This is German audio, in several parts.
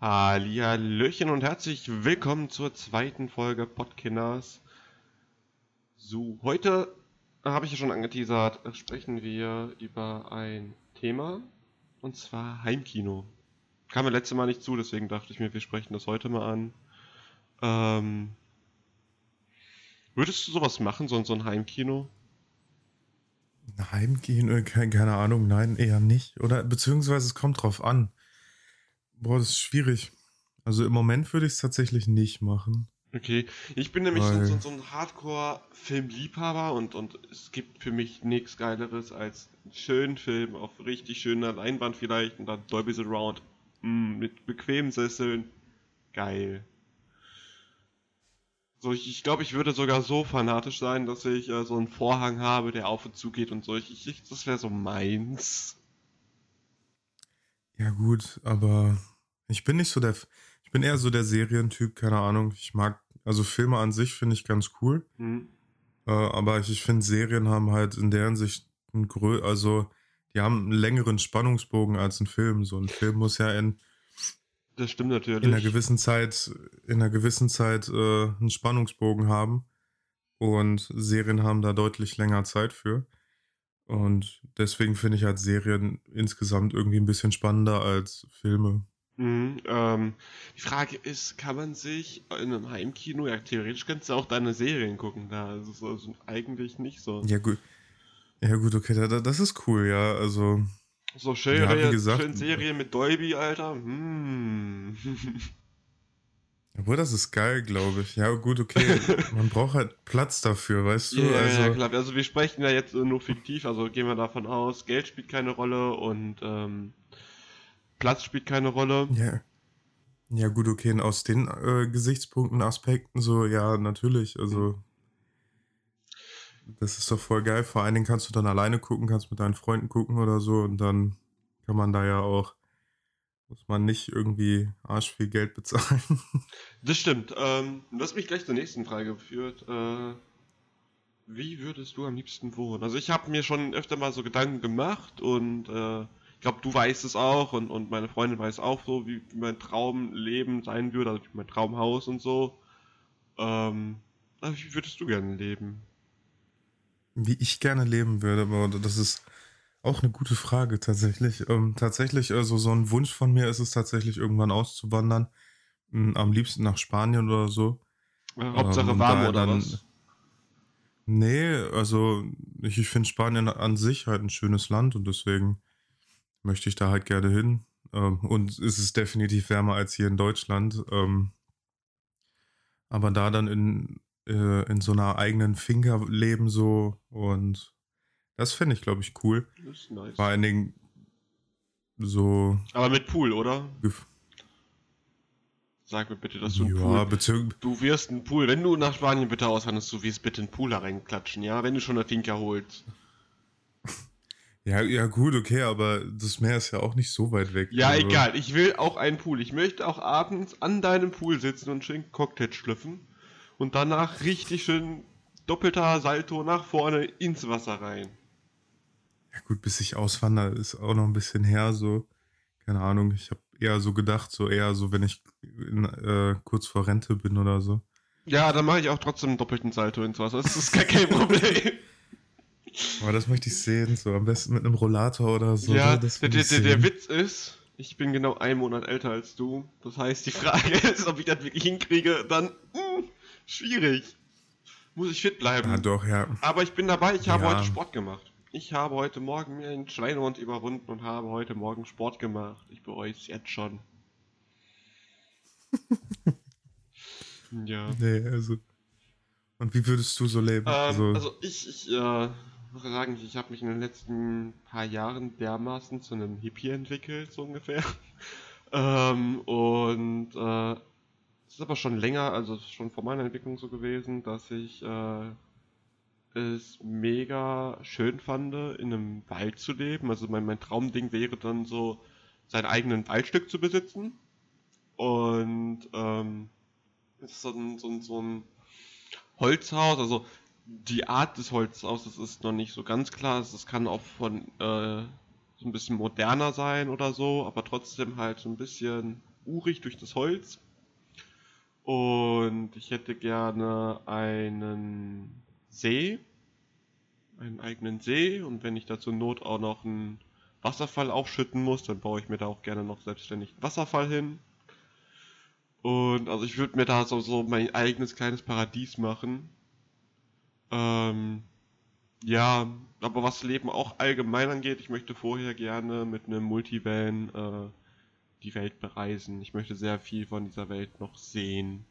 Hallihallöchen und herzlich willkommen zur zweiten Folge Podkinners. So, heute habe ich ja schon angeteasert, sprechen wir über ein Thema und zwar Heimkino. Kam mir letztes Mal nicht zu, deswegen dachte ich mir, wir sprechen das heute mal an. Ähm, würdest du sowas machen, so, so ein Heimkino? Heimkino, keine Ahnung, nein, eher nicht. Oder beziehungsweise es kommt drauf an. Boah, das ist schwierig. Also im Moment würde ich es tatsächlich nicht machen. Okay, ich bin nämlich so, so, so ein Hardcore-Filmliebhaber und, und es gibt für mich nichts Geileres als einen schönen Film auf richtig schöner Leinwand vielleicht und dann Dolby Surround mm, mit bequemen Sesseln. Geil. So, ich, ich glaube, ich würde sogar so fanatisch sein, dass ich äh, so einen Vorhang habe, der auf und zu geht und so. Ich, ich das wäre so meins. Ja, gut, aber ich bin nicht so der. Ich bin eher so der Serientyp, keine Ahnung. Ich mag, also Filme an sich finde ich ganz cool. Mhm. Äh, aber ich, ich finde, Serien haben halt in der Hinsicht ein grö also die haben einen längeren Spannungsbogen als ein Film. So ein Film muss ja in das stimmt natürlich. In einer gewissen Zeit, in einer gewissen Zeit äh, einen Spannungsbogen haben. Und Serien haben da deutlich länger Zeit für. Und deswegen finde ich halt Serien insgesamt irgendwie ein bisschen spannender als Filme. Mhm, ähm, die Frage ist, kann man sich in einem Heimkino, ja theoretisch kannst du auch deine Serien gucken, da ist es also eigentlich nicht so. Ja gut, ja gut, okay, da, das ist cool, ja, also so schön, ja, wie gesagt, schön Serie mit Dolby, Alter. Hm. Obwohl, das ist geil, glaube ich. Ja, gut, okay. Man braucht halt Platz dafür, weißt du? Ja, also, ja, klar. Also, wir sprechen ja jetzt nur fiktiv, also gehen wir davon aus, Geld spielt keine Rolle und ähm, Platz spielt keine Rolle. Ja. Ja, gut, okay. Und aus den äh, Gesichtspunkten, Aspekten, so, ja, natürlich. Also, das ist doch voll geil. Vor allen Dingen kannst du dann alleine gucken, kannst mit deinen Freunden gucken oder so und dann kann man da ja auch, muss man nicht irgendwie arsch viel Geld bezahlen. Das stimmt. Ähm, was mich gleich zur nächsten Frage führt. Äh, wie würdest du am liebsten wohnen? Also ich habe mir schon öfter mal so Gedanken gemacht und äh, ich glaube, du weißt es auch und, und meine Freundin weiß auch so, wie, wie mein Traumleben sein würde, also wie mein Traumhaus und so. Ähm, wie würdest du gerne leben? Wie ich gerne leben würde, aber das ist auch eine gute Frage tatsächlich. Ähm, tatsächlich, also so ein Wunsch von mir ist es tatsächlich irgendwann auszuwandern. Hm, am liebsten nach Spanien oder so. Ja, Hauptsache ähm, warm oder dann, was? Nee, also ich, ich finde Spanien an sich halt ein schönes Land und deswegen möchte ich da halt gerne hin. Ähm, und es ist definitiv wärmer als hier in Deutschland. Ähm, aber da dann in, äh, in so einer eigenen Finger leben so und das finde ich, glaube ich, cool. Das ist nice. Vor allen Dingen so. Aber mit Pool, oder? Sag mir bitte, dass du einen ja, Pool. Du wirst einen Pool. Wenn du nach Spanien bitte auswanderst, du wirst bitte einen Pool da reinklatschen, ja? Wenn du schon eine Finca holst. Ja, ja, gut, okay, aber das Meer ist ja auch nicht so weit weg. Ja, also. egal. Ich will auch einen Pool. Ich möchte auch abends an deinem Pool sitzen und schön Cocktail schlüpfen und danach richtig schön doppelter Salto nach vorne ins Wasser rein. Ja gut, bis ich auswandere, ist auch noch ein bisschen her, so. Keine Ahnung, ich habe eher so gedacht, so eher so, wenn ich in, äh, kurz vor Rente bin oder so. Ja, dann mache ich auch trotzdem einen doppelten Salto ins Wasser. Das ist gar kein Problem. Aber das möchte ich sehen, so am besten mit einem Rollator oder so. Ja, ne? der, der, der, Witz ist, ich bin genau einen Monat älter als du. Das heißt, die Frage ist, ob ich das wirklich hinkriege, dann mh, hm, schwierig. Muss ich fit bleiben. Ja, doch, ja. Aber ich bin dabei, ich habe ja. heute Sport gemacht. Ich habe heute Morgen mir einen Schweinehund überwunden und habe heute Morgen Sport gemacht. Ich bereue es jetzt schon. ja. Nee, also. Und wie würdest du so leben? Ähm, also, also, ich, ich äh, muss sagen, ich habe mich in den letzten paar Jahren dermaßen zu einem Hippie entwickelt, so ungefähr. ähm, und äh, es ist aber schon länger, also schon vor meiner Entwicklung so gewesen, dass ich äh, es mega schön fand, in einem Wald zu leben. Also mein, mein Traumding wäre dann so, sein eigenen Waldstück zu besitzen. Und ähm, es ist so ein, so ein, so ein Holzhaus, also die Art des Holzhauses ist noch nicht so ganz klar. Es kann auch von äh, so ein bisschen moderner sein oder so, aber trotzdem halt so ein bisschen urig durch das Holz. Und ich hätte gerne einen See, einen eigenen See. Und wenn ich da zur Not auch noch einen Wasserfall aufschütten muss, dann baue ich mir da auch gerne noch selbstständig einen Wasserfall hin. Und also ich würde mir da so, so mein eigenes kleines Paradies machen. Ähm, ja, aber was Leben auch allgemein angeht, ich möchte vorher gerne mit einem Multivan äh, die Welt bereisen. Ich möchte sehr viel von dieser Welt noch sehen.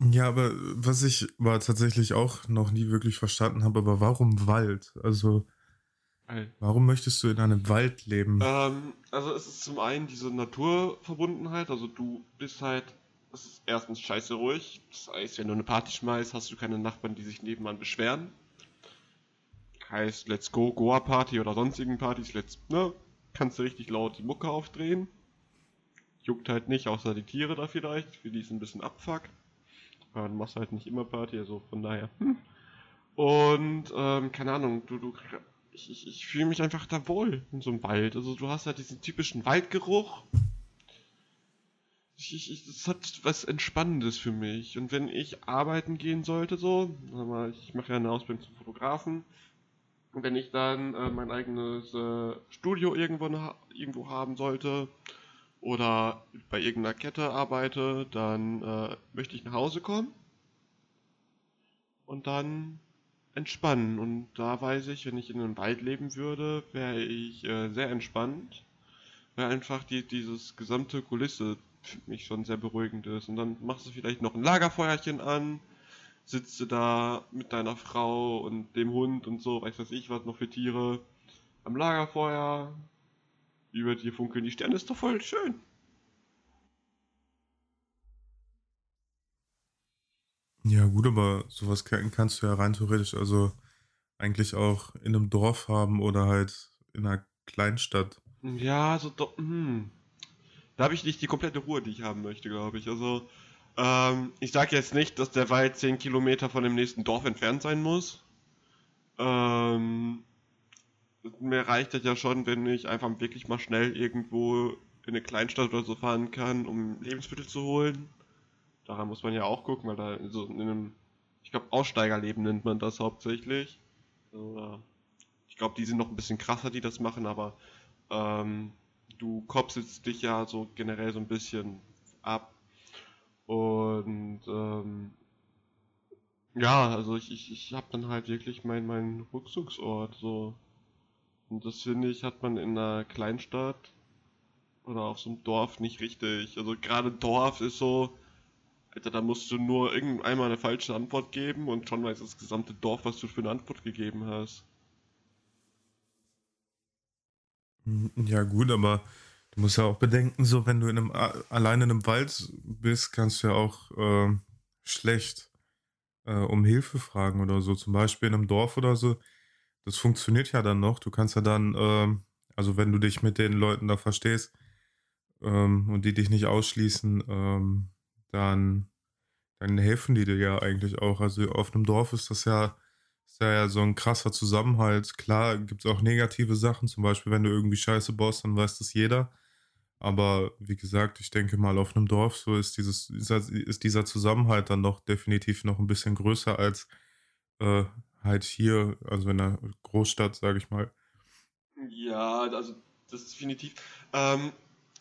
Ja, aber was ich aber tatsächlich auch noch nie wirklich verstanden habe, aber warum Wald? Also, warum möchtest du in einem Wald leben? Ähm, also es ist zum einen diese Naturverbundenheit, also du bist halt, es ist erstens scheiße ruhig, das heißt, wenn du eine Party schmeißt, hast du keine Nachbarn, die sich nebenan beschweren. Heißt, let's go, Goa Party oder sonstigen Partys, let's, ne, kannst du richtig laut die Mucke aufdrehen. Juckt halt nicht, außer die Tiere da vielleicht, für die ist ein bisschen Abfuck. Aber du machst halt nicht immer Party, also von daher. Hm. Und, ähm, keine Ahnung, du, du, ich, ich, ich fühle mich einfach da wohl in so einem Wald. Also du hast halt diesen typischen Waldgeruch. Ich, ich, das hat was Entspannendes für mich. Und wenn ich arbeiten gehen sollte, so, ich mache ja eine Ausbildung zum Fotografen, wenn ich dann äh, mein eigenes äh, Studio irgendwo, irgendwo haben sollte oder bei irgendeiner Kette arbeite, dann äh, möchte ich nach Hause kommen und dann entspannen. Und da weiß ich, wenn ich in einem Wald leben würde, wäre ich äh, sehr entspannt, weil einfach die, dieses gesamte Kulisse für mich schon sehr beruhigend ist. Und dann machst du vielleicht noch ein Lagerfeuerchen an, sitzt du da mit deiner Frau und dem Hund und so, weiß was ich, was noch für Tiere am Lagerfeuer, über dir funkeln die Sterne, ist doch voll schön. Ja, gut, aber sowas kannst du ja rein theoretisch also eigentlich auch in einem Dorf haben oder halt in einer Kleinstadt. Ja, so, hm. Da habe ich nicht die komplette Ruhe, die ich haben möchte, glaube ich. Also, ähm, ich sage jetzt nicht, dass der Wald 10 Kilometer von dem nächsten Dorf entfernt sein muss. Ähm, mir reicht das ja schon, wenn ich einfach wirklich mal schnell irgendwo in eine Kleinstadt oder so fahren kann, um Lebensmittel zu holen. Daran muss man ja auch gucken, weil da so in einem, ich glaube, Aussteigerleben nennt man das hauptsächlich. Oder ich glaube, die sind noch ein bisschen krasser, die das machen, aber ähm, du kopselst dich ja so generell so ein bisschen ab. Und ähm, ja, also ich, ich, ich habe dann halt wirklich meinen mein Rückzugsort so. Und das finde ich, hat man in einer Kleinstadt oder auf so einem Dorf nicht richtig. Also gerade Dorf ist so, Alter, da musst du nur irgendeinmal eine falsche Antwort geben und schon weiß das gesamte Dorf, was du für eine Antwort gegeben hast. Hm, ja, gut, aber du musst ja auch bedenken, so wenn du in einem, alleine in einem Wald bist, kannst du ja auch äh, schlecht äh, um Hilfe fragen oder so. Zum Beispiel in einem Dorf oder so das funktioniert ja dann noch. Du kannst ja dann, ähm, also wenn du dich mit den Leuten da verstehst ähm, und die dich nicht ausschließen, ähm, dann, dann helfen die dir ja eigentlich auch. Also auf einem Dorf ist das ja, ist ja, so ein krasser Zusammenhalt. Klar gibt es auch negative Sachen, zum Beispiel wenn du irgendwie Scheiße baust, dann weiß das jeder. Aber wie gesagt, ich denke mal, auf einem Dorf so ist dieses, ist dieser Zusammenhalt dann doch definitiv noch ein bisschen größer als äh, halt hier, also in einer Großstadt, sage ich mal. Ja, also das ist definitiv. Ähm,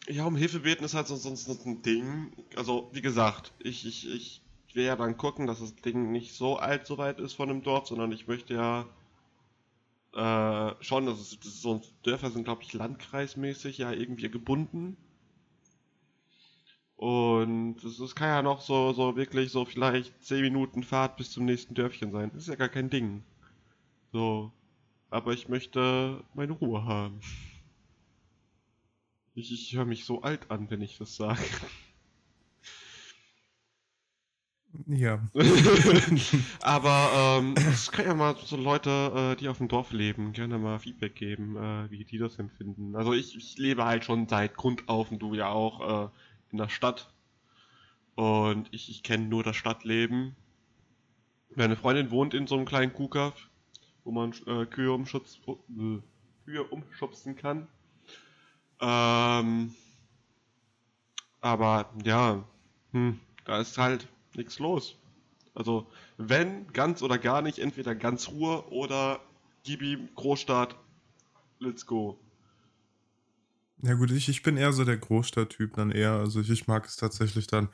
ja, um Hilfe beten ist halt sonst so ein Ding. Also, wie gesagt, ich, ich, ich will ja dann gucken, dass das Ding nicht so alt so weit ist von dem Dorf, sondern ich möchte ja äh, schon, das ist, das so Dörfer sind, glaube ich, landkreismäßig ja irgendwie gebunden. Und es kann ja noch so, so wirklich so vielleicht 10 Minuten Fahrt bis zum nächsten Dörfchen sein. Das ist ja gar kein Ding. So. Aber ich möchte meine Ruhe haben. Ich, ich höre mich so alt an, wenn ich das sage. Ja. Aber ähm, es kann ja mal so Leute, äh, die auf dem Dorf leben, gerne mal Feedback geben, äh, wie die das empfinden. Also ich, ich lebe halt schon seit Grund auf und du ja auch. Äh, in der Stadt. Und ich, ich kenne nur das Stadtleben. Meine Freundin wohnt in so einem kleinen Kuhkaff, wo man äh, Kühe, umschutz, äh, Kühe umschubsen kann. Ähm, Aber ja, hm, da ist halt nichts los. Also, wenn, ganz oder gar nicht, entweder ganz Ruhe oder gib ihm Großstadt, let's go. Ja gut, ich, ich bin eher so der Großstadttyp dann eher. Also ich, ich mag es tatsächlich dann.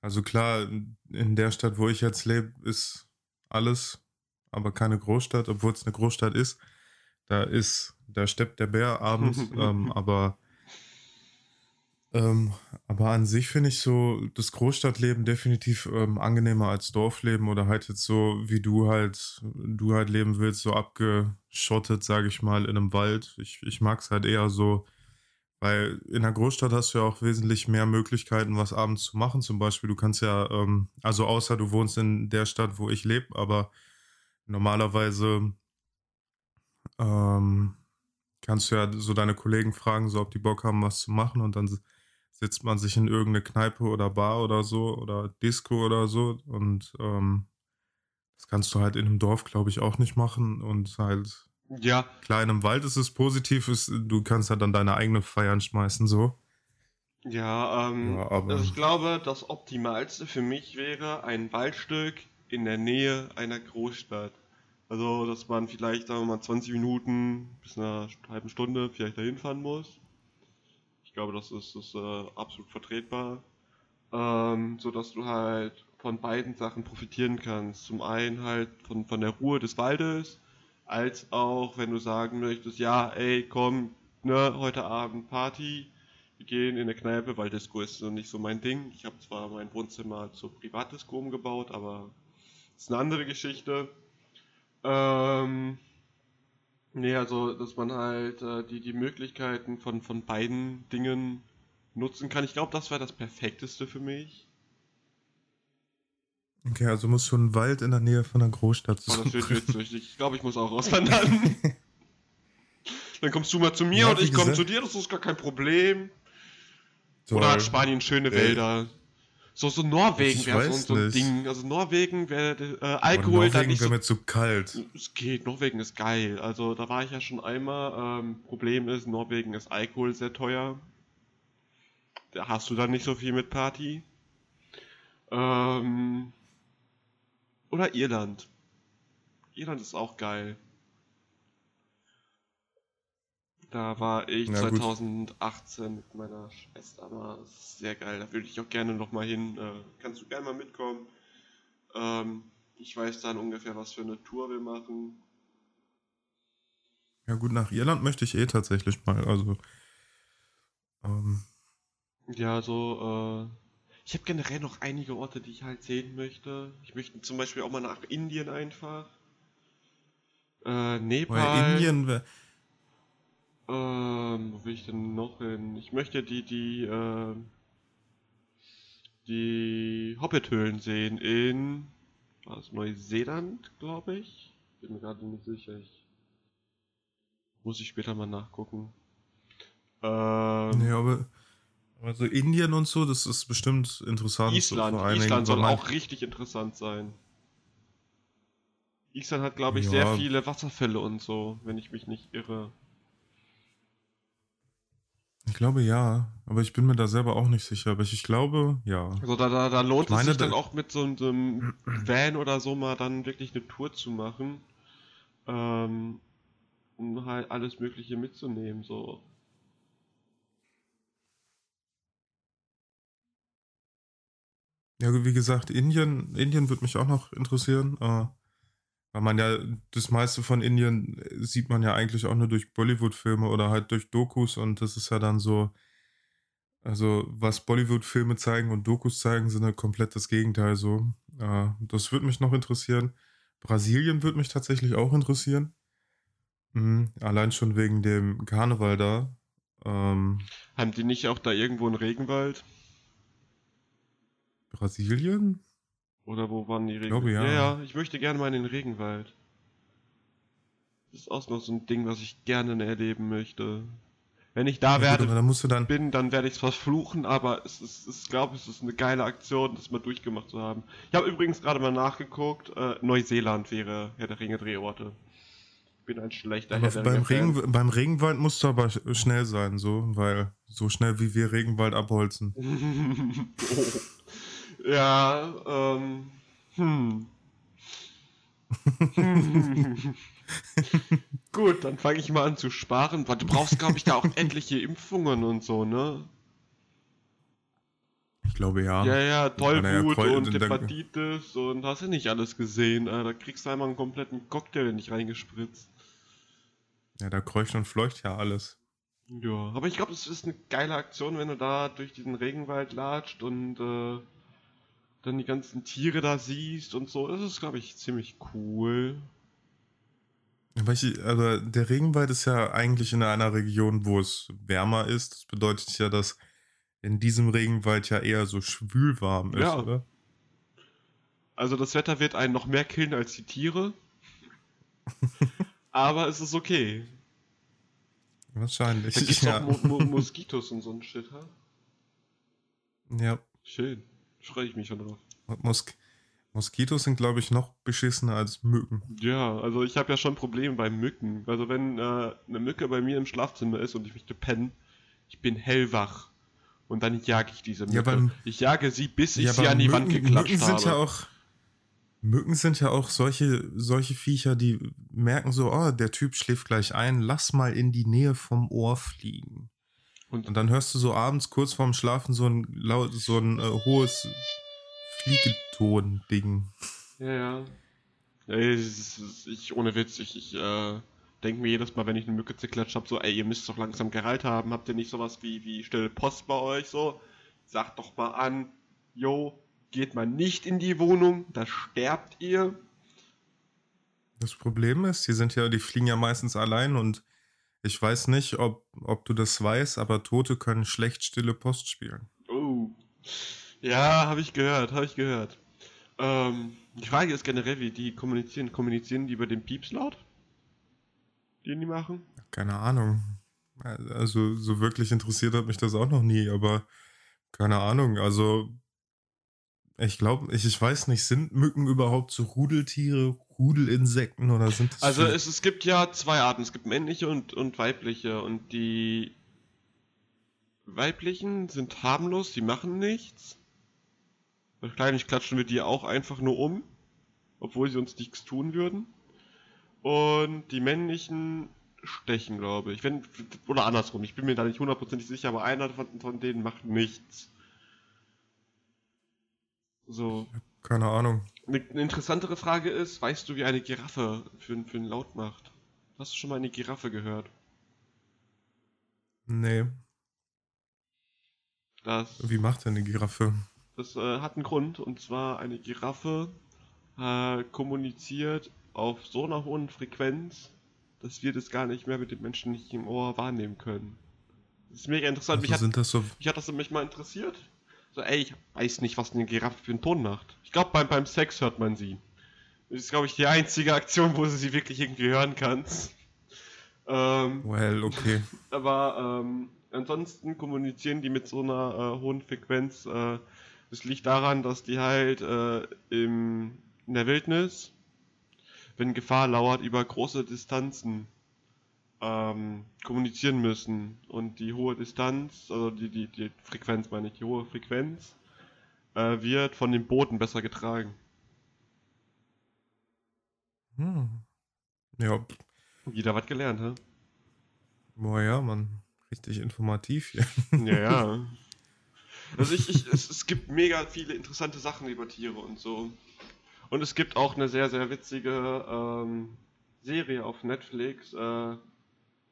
Also klar, in der Stadt, wo ich jetzt lebe, ist alles, aber keine Großstadt, obwohl es eine Großstadt ist. Da ist, da steppt der Bär abends, ähm, aber ähm, aber an sich finde ich so das Großstadtleben definitiv ähm, angenehmer als Dorfleben oder halt jetzt so, wie du halt, du halt leben willst, so abgeschottet, sage ich mal, in einem Wald. Ich, ich mag es halt eher so, weil in der Großstadt hast du ja auch wesentlich mehr Möglichkeiten, was abends zu machen. Zum Beispiel, du kannst ja, ähm, also außer du wohnst in der Stadt, wo ich lebe, aber normalerweise ähm, kannst du ja so deine Kollegen fragen, so ob die Bock haben, was zu machen und dann setzt man sich in irgendeine Kneipe oder Bar oder so oder Disco oder so und ähm, das kannst du halt in einem Dorf, glaube ich, auch nicht machen und halt ja. Klar, in einem Wald ist es positiv, ist, du kannst halt dann deine eigene Feiern schmeißen, so. Ja, ähm, Ja, aber- also ich glaube, das Optimalste für mich wäre ein Waldstück in der Nähe einer Großstadt. Also, dass man vielleicht, sagen wir mal, 20 Minuten bis einer halben Stunde vielleicht dahin fahren muss. Ich glaube, das ist, ist äh, absolut vertretbar. Ähm, so dass du halt von beiden Sachen profitieren kannst. Zum einen halt von, von der Ruhe des Waldes, als auch wenn du sagen möchtest, ja, ey, komm, ne, heute Abend Party, wir gehen in eine Kneipe, weil Disco ist so nicht so mein Ding. Ich habe zwar mein Wohnzimmer zur Privatdisco umgebaut, aber ist eine andere Geschichte. Ähm, nee, also, dass man halt äh, die, die Möglichkeiten von, von beiden Dingen nutzen kann. Ich glaube, das wäre das Perfekteste für mich. Okay, also muss schon ein Wald in der Nähe von einer Großstadt Oh, das wird sein. witzig. Ich glaube, ich muss auch auswandern. Dann kommst du mal zu mir Ja, und ich komme gesagt- zu dir, das ist gar kein Problem. So, Oder hat Spanien schöne äh, Wälder? So, so Norwegen wäre so, so ein. Ding. Also Norwegen wäre äh, Alkohol da Norwegen nicht wäre so. mir zu kalt. Es geht, Norwegen ist geil. Also da war ich ja schon einmal. Ähm, Problem ist, Norwegen ist Alkohol sehr teuer. Da hast du dann nicht so viel mit Party. Ähm, oder Irland. Irland ist auch geil. Da war ich Na gut. 2018 mit meiner Schwester, ist sehr geil. Da würde ich auch gerne noch mal hin. Äh, kannst du gerne mal mitkommen? Ähm, ich weiß dann ungefähr, was für eine Tour wir machen. Ja gut, nach Irland möchte ich eh tatsächlich mal. Also, ähm, Ja, so, äh, ich habe generell noch einige Orte, die ich halt sehen möchte. Ich möchte zum Beispiel auch mal nach Indien einfach. Äh, Nepal. weil Indien wäre... Ähm, wo will ich denn noch hin? Ich möchte die, die, ähm, die Hobbit-Höhlen sehen in, was, Neuseeland, glaube ich? Bin mir gerade nicht sicher. Ich, muss ich später mal nachgucken. Ähm, Nee, aber... Also Indien und so, das ist bestimmt interessant. so Island, Dingen, Island soll auch richtig interessant sein. Island hat, glaube ich, Ja. sehr viele Wasserfälle und so, wenn ich mich nicht irre. Ich glaube ja, aber ich bin mir da selber auch nicht sicher. Aber ich, ich glaube, ja. Also da, da, da lohnt meine, es sich dann da- auch mit so einem Van oder so mal dann wirklich eine Tour zu machen. Ähm, um halt alles Mögliche mitzunehmen, so. Ja, wie gesagt, Indien, Indien würde mich auch noch interessieren. Äh, weil man ja, das meiste von Indien äh, sieht man ja eigentlich auch nur durch Bollywood-Filme oder halt durch Dokus und das ist ja dann so, also was Bollywood-Filme zeigen und Dokus zeigen, sind ja komplett das Gegenteil so. Äh, das würde mich noch interessieren. Brasilien würde mich tatsächlich auch interessieren. Mhm, allein schon wegen dem Karneval da. Ähm, Haben die nicht auch da irgendwo einen Regenwald? Brasilien? Oder wo waren die glaube, Regenwälder? ja. ja, ich möchte gerne mal in den Regenwald. Das ist auch noch so ein Ding, was ich gerne erleben möchte. Wenn ich da Ja, gut, werde, aber da musst du dann, bin, dann werde ich es verfluchen, aber es ist, ich glaube, es ist eine geile Aktion, das mal durchgemacht zu haben. Ich habe übrigens gerade mal nachgeguckt, äh, Neuseeland wäre Herr der Ringe Drehorte. bin ein schlechter Aber Herr beim. Regen, beim Regenwald musst du aber sch- schnell sein, so, weil so schnell wie wir Regenwald abholzen. oh. Ja, ähm. Hm. Hm. Gut, dann fange ich mal an zu sparen, weil du brauchst, glaube ich, da auch etliche Impfungen und so, ne? Ich glaube ja. Ja, ja, Tollwut Kreu- und Hepatitis und hast du nicht alles gesehen. Da kriegst du einmal einen kompletten Cocktail nicht reingespritzt. Ja, da kreucht und fleucht ja alles. Ja, aber ich glaube, es ist eine geile Aktion, wenn du da durch diesen Regenwald latscht und äh, dann die ganzen Tiere da siehst und so. Das ist, glaube ich, ziemlich cool. Aber der Regenwald ist ja eigentlich in einer Region, wo es wärmer ist. Das bedeutet ja, dass in diesem Regenwald ja eher so schwülwarm ist, Ja. oder? Also das Wetter wird einen noch mehr killen als die Tiere. aber es ist okay. Wahrscheinlich. Da gibt's ja. auch Mo Mo Moskitos und so ein Shit, ha? ja. Schön. Freue ich mich schon drauf. Mos Moskitos sind, glaube ich, noch beschissener als Mücken. Ja, also ich habe ja schon Probleme bei Mücken. Also wenn äh, eine Mücke bei mir im Schlafzimmer ist und ich möchte pennen, ich bin hellwach. Und dann jage ich diese Mücke. Ja, beim- ich jage sie, bis ich Ja, sie aber an die Wand Mücken, geklatscht Mücken habe. sind ja auch. Mücken sind ja auch solche, solche Viecher, die merken so, oh, der Typ schläft gleich ein, lass mal in die Nähe vom Ohr fliegen. Und, Und dann hörst du so abends kurz vorm Schlafen so ein laut, so ein äh, hohes Fliegeton-Ding. ja, ja. Ich, ohne Witz, ich, ich äh, denke mir jedes Mal, wenn ich eine Mücke zerklatscht habe, so, ey, ihr müsst doch langsam Gehalt haben. Habt ihr nicht sowas wie, wie stille Post bei euch so? Sagt doch mal an, yo, geht mal nicht in die Wohnung, da sterbt ihr. Das Problem ist, die sind ja, die fliegen ja meistens allein und ich weiß nicht, ob, ob du das weißt, aber Tote können schlecht stille Post spielen. Oh. Ja, habe ich gehört, habe ich gehört. Ähm, die Frage ist generell, wie die kommunizieren. Kommunizieren die über den Pieps laut? Den die machen? Keine Ahnung. Also, so wirklich interessiert hat mich das auch noch nie, aber keine Ahnung. Also, ich glaube, ich, ich weiß nicht, sind Mücken überhaupt so Rudeltiere, Rudelinsekten oder sind das. Also es, es gibt ja zwei Arten. Es gibt männliche und, und weibliche. Und die weiblichen sind harmlos, die machen nichts. Wahrscheinlich klatschen wir die auch einfach nur um, obwohl sie uns nichts tun würden. Und die männlichen stechen, glaube ich. Wenn, oder andersrum, ich bin mir da nicht hundertprozentig sicher, aber einer von, von denen macht nichts. So. keine Ahnung. Eine, eine interessantere Frage ist, weißt du, wie eine Giraffe für, für einen Laut macht? Hast du schon mal eine Giraffe gehört? Nee. Das, Wie macht denn eine Giraffe? das äh, hat einen Grund, und zwar eine Giraffe äh, kommuniziert auf so einer hohen Frequenz, dass wir das gar nicht mehr mit dem Menschen nicht im Ohr wahrnehmen können. Das ist mega interessant. mich, Also hat, sind das so. mich hat das nämlich mal interessiert. So, ey, ich weiß nicht, was eine Giraffe für einen Ton macht. Ich glaube, beim, beim Sex hört man sie. Das ist, glaube ich, die einzige Aktion, wo du sie wirklich irgendwie hören kannst. Ähm, Well, okay. aber ähm, ansonsten kommunizieren die mit so einer äh, hohen Frequenz. Äh, das liegt daran, dass die halt äh, im, in der Wildnis, wenn Gefahr lauert, über große Distanzen ähm, kommunizieren müssen. Und die hohe Distanz, also die, die, die Frequenz meine ich, die hohe Frequenz, äh, wird von dem Boden besser getragen. Hm. Ja, Jeder was gelernt, hä? boah, ja, Mann. Richtig informativ hier. Ja, ja. Also ich, ich es, es gibt mega viele interessante Sachen über Tiere und so. Und es gibt auch eine sehr, sehr witzige ähm, Serie auf Netflix. Äh,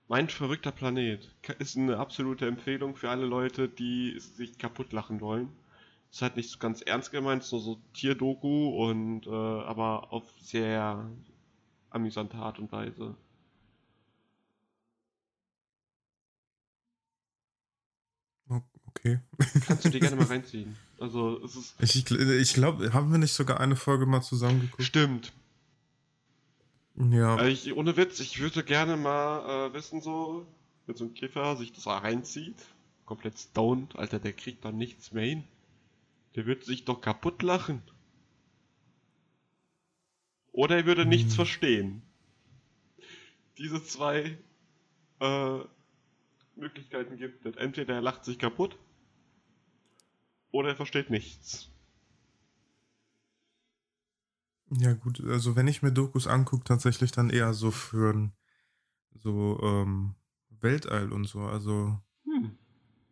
mein verrückter Planet. Ist eine absolute Empfehlung für alle Leute, die sich kaputt lachen wollen. Ist halt nicht so ganz ernst gemeint, so so Tierdoku und äh, aber auf sehr amüsante Art und Weise. Okay. Kannst du dir gerne mal reinziehen. Also es ist Ich, ich glaube, haben wir nicht sogar eine Folge mal zusammengeguckt? stimmt. Ja. Also ich, ohne Witz, ich würde gerne mal äh, wissen, so, wenn so ein Kiffer sich das reinzieht, komplett stoned, Alter, der kriegt dann nichts mehr hin. Der würde sich doch kaputt lachen. Oder er würde nichts Hm. verstehen. diese zwei äh, Möglichkeiten gibt. Denn entweder er lacht sich kaputt oder er versteht nichts. Ja, gut, also wenn ich mir Dokus angucke, tatsächlich dann eher so für so ähm, Weltall und so, also hm.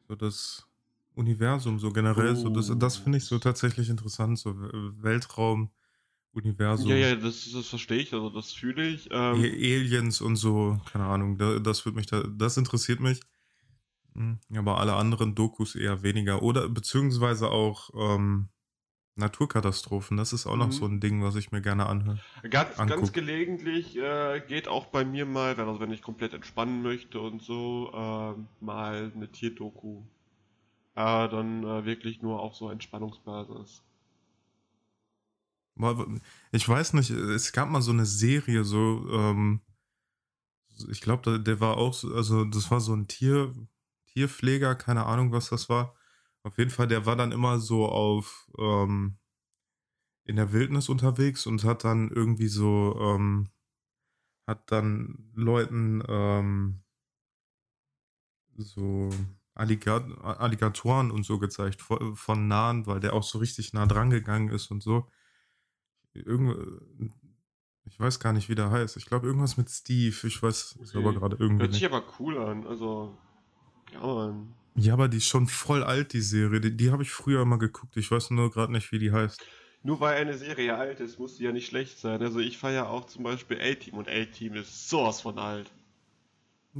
so das Universum so generell, oh. so das, das finde ich so tatsächlich interessant, so Weltraum, Universum. Ja, ja, das, das verstehe ich, also das fühle ich. Ähm, Aliens und so, keine Ahnung, das wird mich da, das interessiert mich. Hm, aber alle anderen Dokus eher weniger. Oder beziehungsweise auch ähm, Naturkatastrophen, das ist auch noch mhm. so ein Ding, was ich mir gerne anhöre. Ganz, ganz gelegentlich äh, geht auch bei mir mal, also wenn ich komplett entspannen möchte und so, äh, mal eine Tierdoku. Äh, dann wirklich nur auf so Entspannungsbasis. Ich weiß nicht, es gab mal so eine Serie, so, ähm, ich glaube, der war auch, so, also das war so ein Tier, Tierpfleger, keine Ahnung, was das war. Auf jeden Fall, der war dann immer so auf ähm, in der Wildnis unterwegs und hat dann irgendwie so, ähm, hat dann Leuten ähm, so Alligat Alligatoren und so gezeigt von, von nahen, weil der auch so richtig nah dran gegangen ist und so. Irgend, ich weiß gar nicht, wie der heißt. Ich glaube, irgendwas mit Steve. Ich weiß okay. aber gerade irgendwie. Hört sich aber cool an. Also, ja, Mann. Ja, aber die ist schon voll alt, die Serie. Die, die habe ich früher mal geguckt. Ich weiß nur gerade nicht, wie die heißt. Nur weil eine Serie alt ist, muss sie ja nicht schlecht sein. Also ich feiere auch zum Beispiel A-Team und A-Team ist sowas von alt.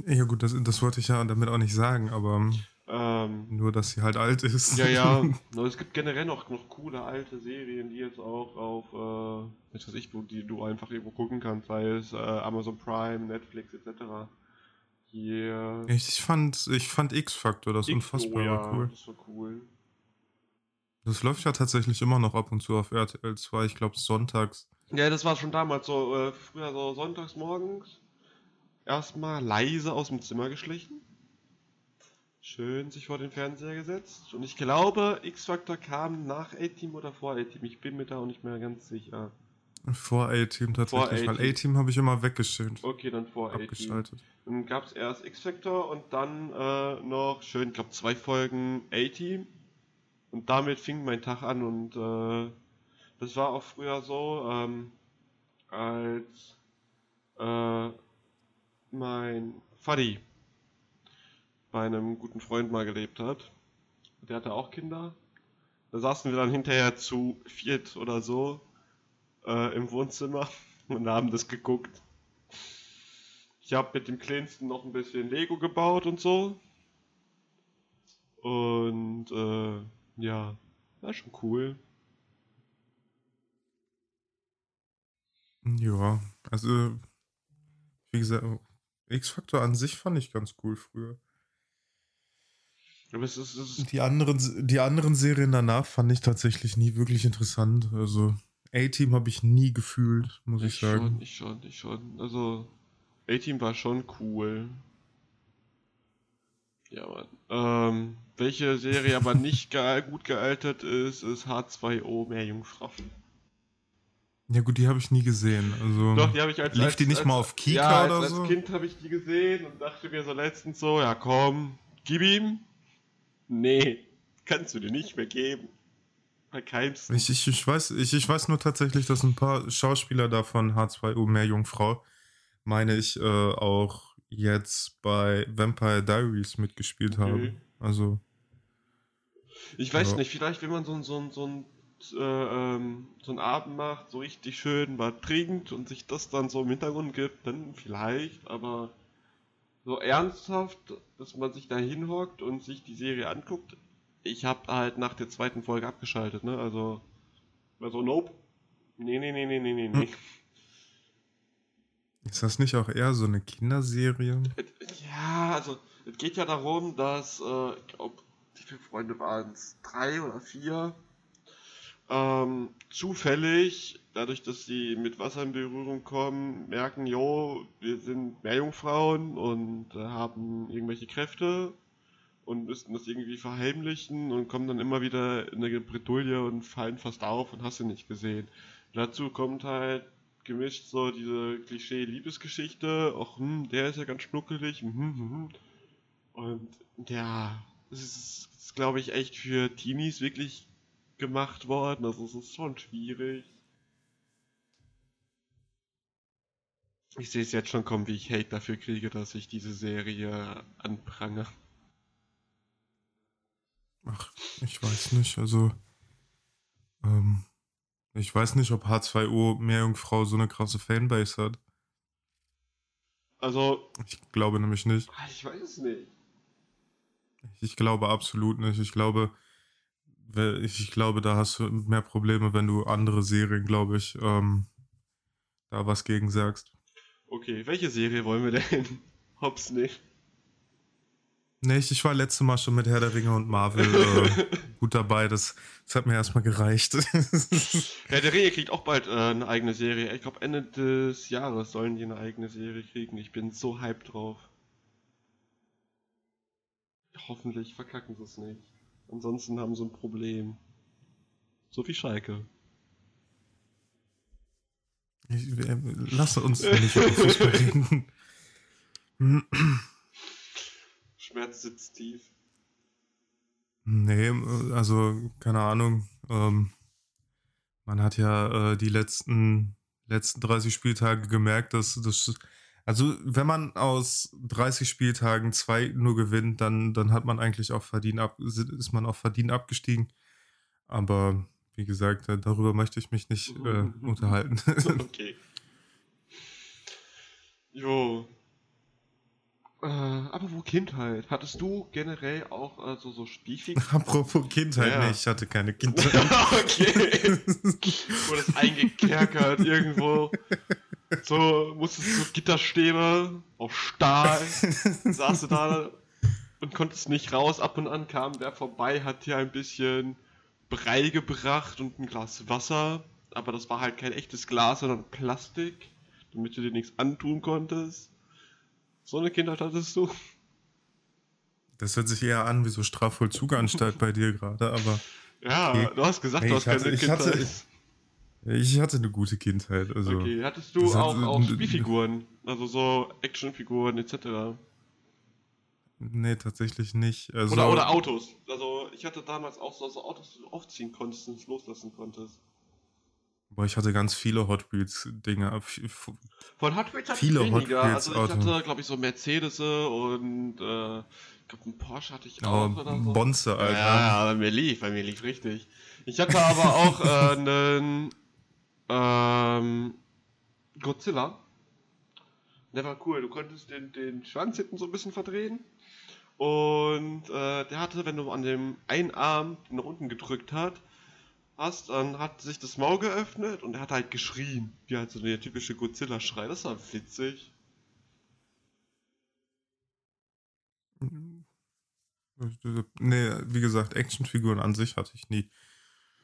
Ja gut, das, das wollte ich ja damit auch nicht sagen, aber ähm, nur, dass sie halt alt ist. Ja, ja. es gibt generell noch, noch coole alte Serien, die jetzt auch auf, äh, was weiß ich, die du einfach irgendwo gucken kannst, sei es äh, Amazon Prime, Netflix etc. Yeah. Ich fand, ich fand X-Factor das unfassbar ja, cool. Das war cool. Das läuft ja tatsächlich immer noch ab und zu auf RTL 2, ich glaube sonntags. Ja, das war schon damals so, äh, früher so sonntags morgens. Erstmal leise aus dem Zimmer geschlichen. Schön sich vor den Fernseher gesetzt. Und ich glaube, X-Factor kam nach A-Team oder vor A-Team. Ich bin mir da auch nicht mehr ganz sicher. Vor A-Team tatsächlich, weil A-Team habe ich immer weggeschaltet. Okay, dann vor A-Team. Dann gab es erst X-Factor und dann äh, noch schön, ich glaube, zwei Folgen A-Team. Und damit fing mein Tag an und äh, das war auch früher so, ähm, als äh, mein Faddy bei einem guten Freund mal gelebt hat. Der hatte auch Kinder. Da saßen wir dann hinterher zu viert oder so äh, im Wohnzimmer und haben das geguckt. Ich habe mit dem Kleinsten noch ein bisschen Lego gebaut und so. Und äh, ja, war schon cool. Ja, also wie gesagt, X-Factor an sich fand ich ganz cool früher. Aber es ist, es ist die, anderen, die anderen Serien danach fand ich tatsächlich nie wirklich interessant. Also A-Team habe ich nie gefühlt, muss ich, ich sagen. Schon, ich schon, ich schon. Also A-Team war schon cool. Ja, Mann. Ähm, welche Serie aber nicht ge gut gealtert ist, ist H2O Meerjungfrau. Ja gut, die habe ich nie gesehen. Also Doch, die habe ich als lief als, die nicht als, mal auf Kika ja, oder als, so? Als Kind habe ich die gesehen und dachte mir so letztens so, ja komm, gib ihm. Nee, kannst du dir nicht mehr geben. Keimsten. Ich, ich, ich, weiß, ich, ich weiß nur tatsächlich, dass ein paar Schauspieler davon H2O Meerjungfrau, meine ich, äh, auch jetzt bei Vampire Diaries mitgespielt okay. haben. Also. Ich weiß ja. nicht, vielleicht wenn man so, so, so, ein, äh, ähm, so einen Abend macht, so richtig schön was trinkt und sich das dann so im Hintergrund gibt, dann vielleicht, aber so ernsthaft, dass man sich da hinhockt und sich die Serie anguckt. Ich habe halt nach der zweiten Folge abgeschaltet, ne? Also, also nope. Nee, nee, nee, nee, nee, nee, nee. Ist das nicht auch eher so eine Kinderserie? Ja, also es geht ja darum, dass, äh, ich glaube, wie viele Freunde waren es? Drei oder vier? Ähm, zufällig, dadurch, dass sie mit Wasser in Berührung kommen, merken, jo, wir sind Meerjungfrauen und äh, haben irgendwelche Kräfte und müssten das irgendwie verheimlichen und kommen dann immer wieder in eine Bredouille und fallen fast auf und hast du nicht gesehen. Dazu kommt halt gemischt so diese Klischee-Liebesgeschichte. Auch, hm, der ist ja ganz schnuckelig. Hm, hm, hm. Und ja, es ist, ist glaube ich, echt für Teenies wirklich gemacht worden. Also es ist schon schwierig. Ich sehe es jetzt schon kommen, wie ich Hate dafür kriege, dass ich diese Serie anprange. Ach, ich weiß nicht. Also, ähm, ich weiß nicht, ob H2O Meerjungfrau so eine krasse Fanbase hat. Also. Ich glaube nämlich nicht. Ah, ich weiß es nicht. Ich glaube absolut nicht. Ich glaube, ich glaube, da hast du mehr Probleme, wenn du andere Serien, glaube ich, ähm, da was gegen sagst. Okay, welche Serie wollen wir denn? Hops nicht. Nee, ich, ich war letztes Mal schon mit Herr der Ringe und Marvel äh, gut dabei. Das, das hat mir erstmal gereicht. Herr der Ringe kriegt auch bald äh, eine eigene Serie. Ich glaube, Ende des Jahres sollen die eine eigene Serie kriegen. Ich bin so hyped drauf. Hoffentlich verkacken sie es nicht. Ansonsten haben sie ein Problem. So wie Schalke. Ich, äh, lass uns nicht über Fußball reden. Schmerz sitzt tief. Nee, also keine Ahnung. Ähm, man hat ja äh, die letzten, letzten 30 Spieltage gemerkt, dass das. Also, wenn man aus 30 Spieltagen zwei nur gewinnt, dann, dann hat man eigentlich auch verdient ab, ist man auch verdient abgestiegen. Aber wie gesagt, darüber möchte ich mich nicht äh, unterhalten. okay. Jo, äh, apropos Kindheit, hattest du generell auch äh, so, so Spielfiguren? Apropos Kindheit, ja. nee, ich hatte keine Kindheit. okay. Wurde das eingekerkert irgendwo. So, musstest du so Gitterstäbe auf Stahl, saß du da und konntest nicht raus. Ab und an kam der vorbei, hat dir ein bisschen Brei gebracht und ein Glas Wasser. Aber das war halt kein echtes Glas, sondern Plastik, damit du dir nichts antun konntest. So eine Kindheit hattest du? Das hört sich eher an wie so Strafvollzuganstalt bei dir gerade, aber. Ja, okay. du hast gesagt, hey, du hast hatte, keine ich Kindheit. Hatte, ich hatte eine gute Kindheit. Also okay, hattest du auch, hat, auch Spielfiguren? Also so Actionfiguren etc.? Nee, tatsächlich nicht. Also, oder, oder Autos. Also ich hatte damals auch so, so Autos, die du aufziehen konntest und loslassen konntest. Boah, ich hatte ganz viele Hot Wheels Dinge. Von Hot Wheels hatte viele ich weniger. also ich hatte, glaube ich, so Mercedes und äh, ich glaube, einen Porsche hatte ich auch. Oh, oder so. Bonze, Alter. Ja, bei mir lief, bei mir lief richtig. Ich hatte aber auch äh, einen ähm, Godzilla. Der war cool. Du konntest den, den Schwanz hinten so ein bisschen verdrehen. Und äh, der hatte, wenn du an dem einen Arm nach unten gedrückt hast, hast, dann hat sich das Maul geöffnet und er hat halt geschrien. Wie halt so der typische Godzilla-Schrei. Das war witzig. Nee, wie gesagt, Actionfiguren an sich hatte ich nie.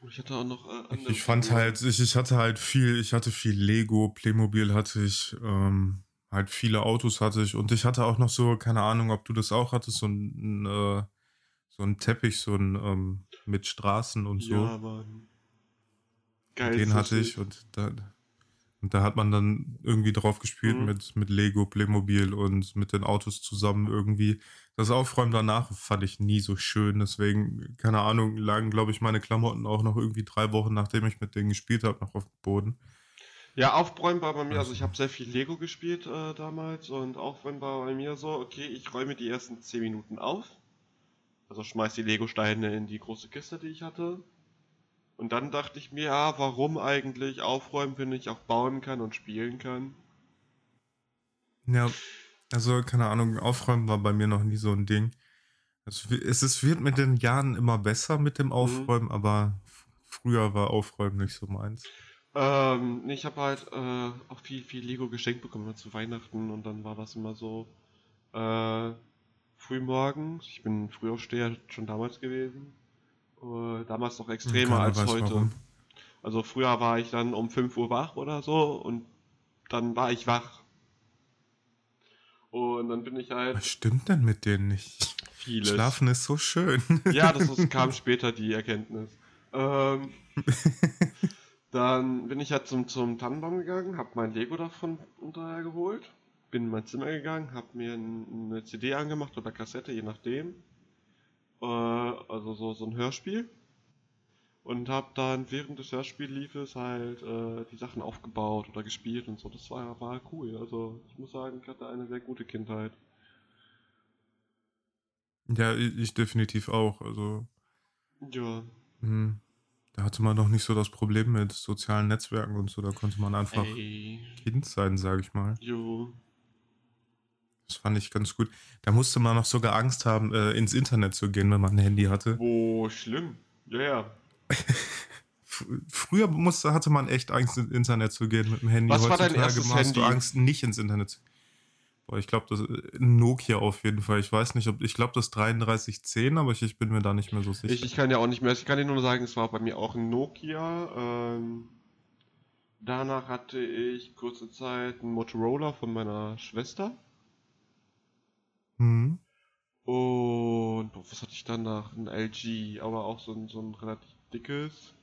Ich hatte auch noch äh, ich, ich fand halt, ich, ich hatte halt viel, ich hatte viel Lego, Playmobil hatte ich, ähm, halt viele Autos hatte ich und ich hatte auch noch so, keine Ahnung, ob du das auch hattest, so ein, äh, so ein Teppich, so ein ähm, mit Straßen und so. Ja, aber geil. Den hatte ich und da, und da hat man dann irgendwie drauf gespielt mhm. mit, mit Lego, Playmobil und mit den Autos zusammen irgendwie. Das Aufräumen danach fand ich nie so schön. Deswegen, keine Ahnung, lagen, glaube ich, meine Klamotten auch noch irgendwie drei Wochen, nachdem ich mit denen gespielt habe, noch auf dem Boden. Ja, aufräumen war bei mir, also ich habe sehr viel Lego gespielt äh, damals und aufräumen war bei mir so, okay, ich räume die ersten 10 Minuten auf also schmeiß die Lego-Steine in die große Kiste, die ich hatte. Und dann dachte ich mir, ja, warum eigentlich aufräumen, wenn ich auch bauen kann und spielen kann? Ja, also keine Ahnung, aufräumen war bei mir noch nie so ein Ding. Es ist, wird mit den Jahren immer besser mit dem mhm. Aufräumen, mhm. aber früher war Aufräumen nicht so meins. Ähm, ich habe halt äh, auch viel, viel Lego geschenkt bekommen zu Weihnachten und dann war das immer so, äh, frühmorgens. Ich bin Frühaufsteher schon damals gewesen. Uh, damals noch extremer als heute. Warum. Also früher war ich dann um 5 Uhr wach oder so und dann war ich wach. Und dann bin ich halt. Was stimmt denn mit denen nicht? Vieles. Schlafen ist so schön. Ja, das kam später die Erkenntnis. Ähm, Dann bin ich halt zum, zum Tannenbaum gegangen, hab mein Lego davon unterher geholt, bin in mein Zimmer gegangen, hab mir ein, eine CD angemacht oder Kassette, je nachdem. Äh, also so, so ein Hörspiel. Und hab dann während des Hörspielliefes halt äh, die Sachen aufgebaut oder gespielt und so. Das war, war cool. Also ich muss sagen, ich hatte eine sehr gute Kindheit. Ja, ich, definitiv auch. Also. Ja. Hm. Da hatte man noch nicht so das Problem mit sozialen Netzwerken und so. Da konnte man einfach Ey. Kind sein, sag ich mal. Jo. Das fand ich ganz gut. Da musste man noch sogar Angst haben, äh, ins Internet zu gehen, wenn man ein Handy hatte. Oh, schlimm. Ja, ja. Früher musste, hatte man echt Angst, ins Internet zu gehen mit dem Handy. Was war dein Heutzutage erstes hast du Handy? Angst, nicht ins Internet zu Boah, ich glaube, das äh, Nokia auf jeden Fall. Ich weiß nicht, ob ich glaube, das 3310, aber ich, ich bin mir da nicht mehr so sicher. Ich, ich kann ja auch nicht mehr, ich kann dir nur sagen, es war bei mir auch ein Nokia. Ähm, danach hatte ich kurze Zeit einen Motorola von meiner Schwester. Hm. Und boah, was hatte ich danach? Ein LG, aber auch so ein, so ein relativ dickes.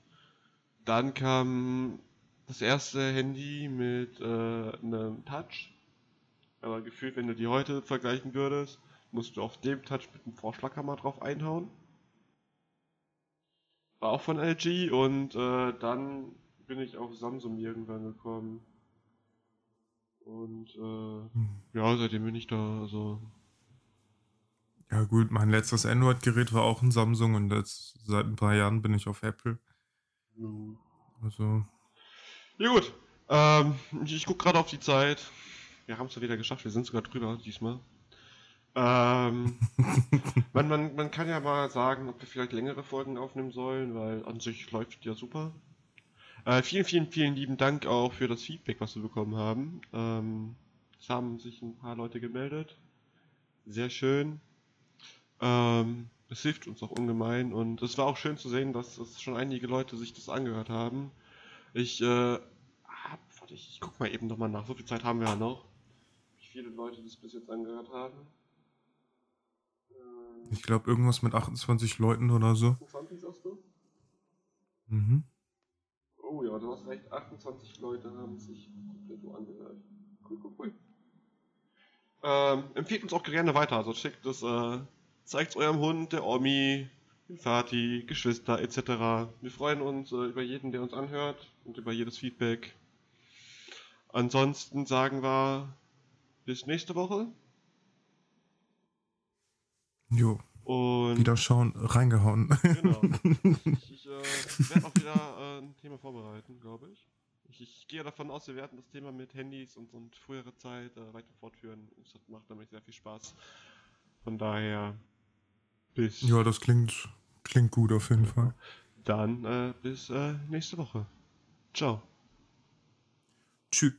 Dann kam das erste Handy mit äh, einem Touch. Aber gefühlt, wenn du die heute vergleichen würdest, musst du auf dem Touch mit einem Vorschlaghammer drauf einhauen. War auch von LG und äh, dann bin ich auf Samsung irgendwann gekommen. Und äh, Hm. ja, seitdem bin ich da, also Ja gut, mein letztes Android-Gerät war auch ein Samsung und jetzt seit ein paar Jahren bin ich auf Apple. Also, Ja gut. Ähm, ich, ich guck gerade auf die Zeit. Wir haben es ja wieder geschafft, wir sind sogar drüber diesmal. Ähm, man, man, man kann ja mal sagen, ob wir vielleicht längere Folgen aufnehmen sollen, weil an sich läuft ja super. Äh, vielen, vielen, vielen lieben Dank auch für das Feedback, was wir bekommen haben. Ähm, es haben sich ein paar Leute gemeldet. Sehr schön. Ähm, es hilft uns auch ungemein und es war auch schön zu sehen, dass, dass schon einige Leute sich das angehört haben. Ich, äh, hab, warte, ich, ich guck mal eben nochmal nach. So viel Zeit haben wir ja noch. Wie viele Leute das bis jetzt angehört haben. Ähm, ich glaube, irgendwas mit 28 Leuten oder so. 28 sagst du? Mhm. Oh ja, du hast recht. 28 Leute haben sich komplett so angehört. Cool, cool, cool. Ähm, empfiehlt uns auch gerne weiter. Also schickt es, äh, zeigt eurem Hund, der Omi, dem Vati, Geschwister etc. Wir freuen uns äh, über jeden, der uns anhört und über jedes Feedback. Ansonsten sagen wir bis nächste Woche Jo, und wieder schauen, reingehauen. Genau. Ich, ich äh, werde auch wieder äh, ein Thema vorbereiten, glaube ich. ich. Ich gehe davon aus, wir werden das Thema mit Handys und, und frühere Zeit äh, weiter fortführen. Es hat- macht nämlich sehr viel Spaß. Von daher, bis ja, das klingt, klingt gut auf jeden Fall. dann, äh, bis äh, nächste Woche. Ciao. Tschüss.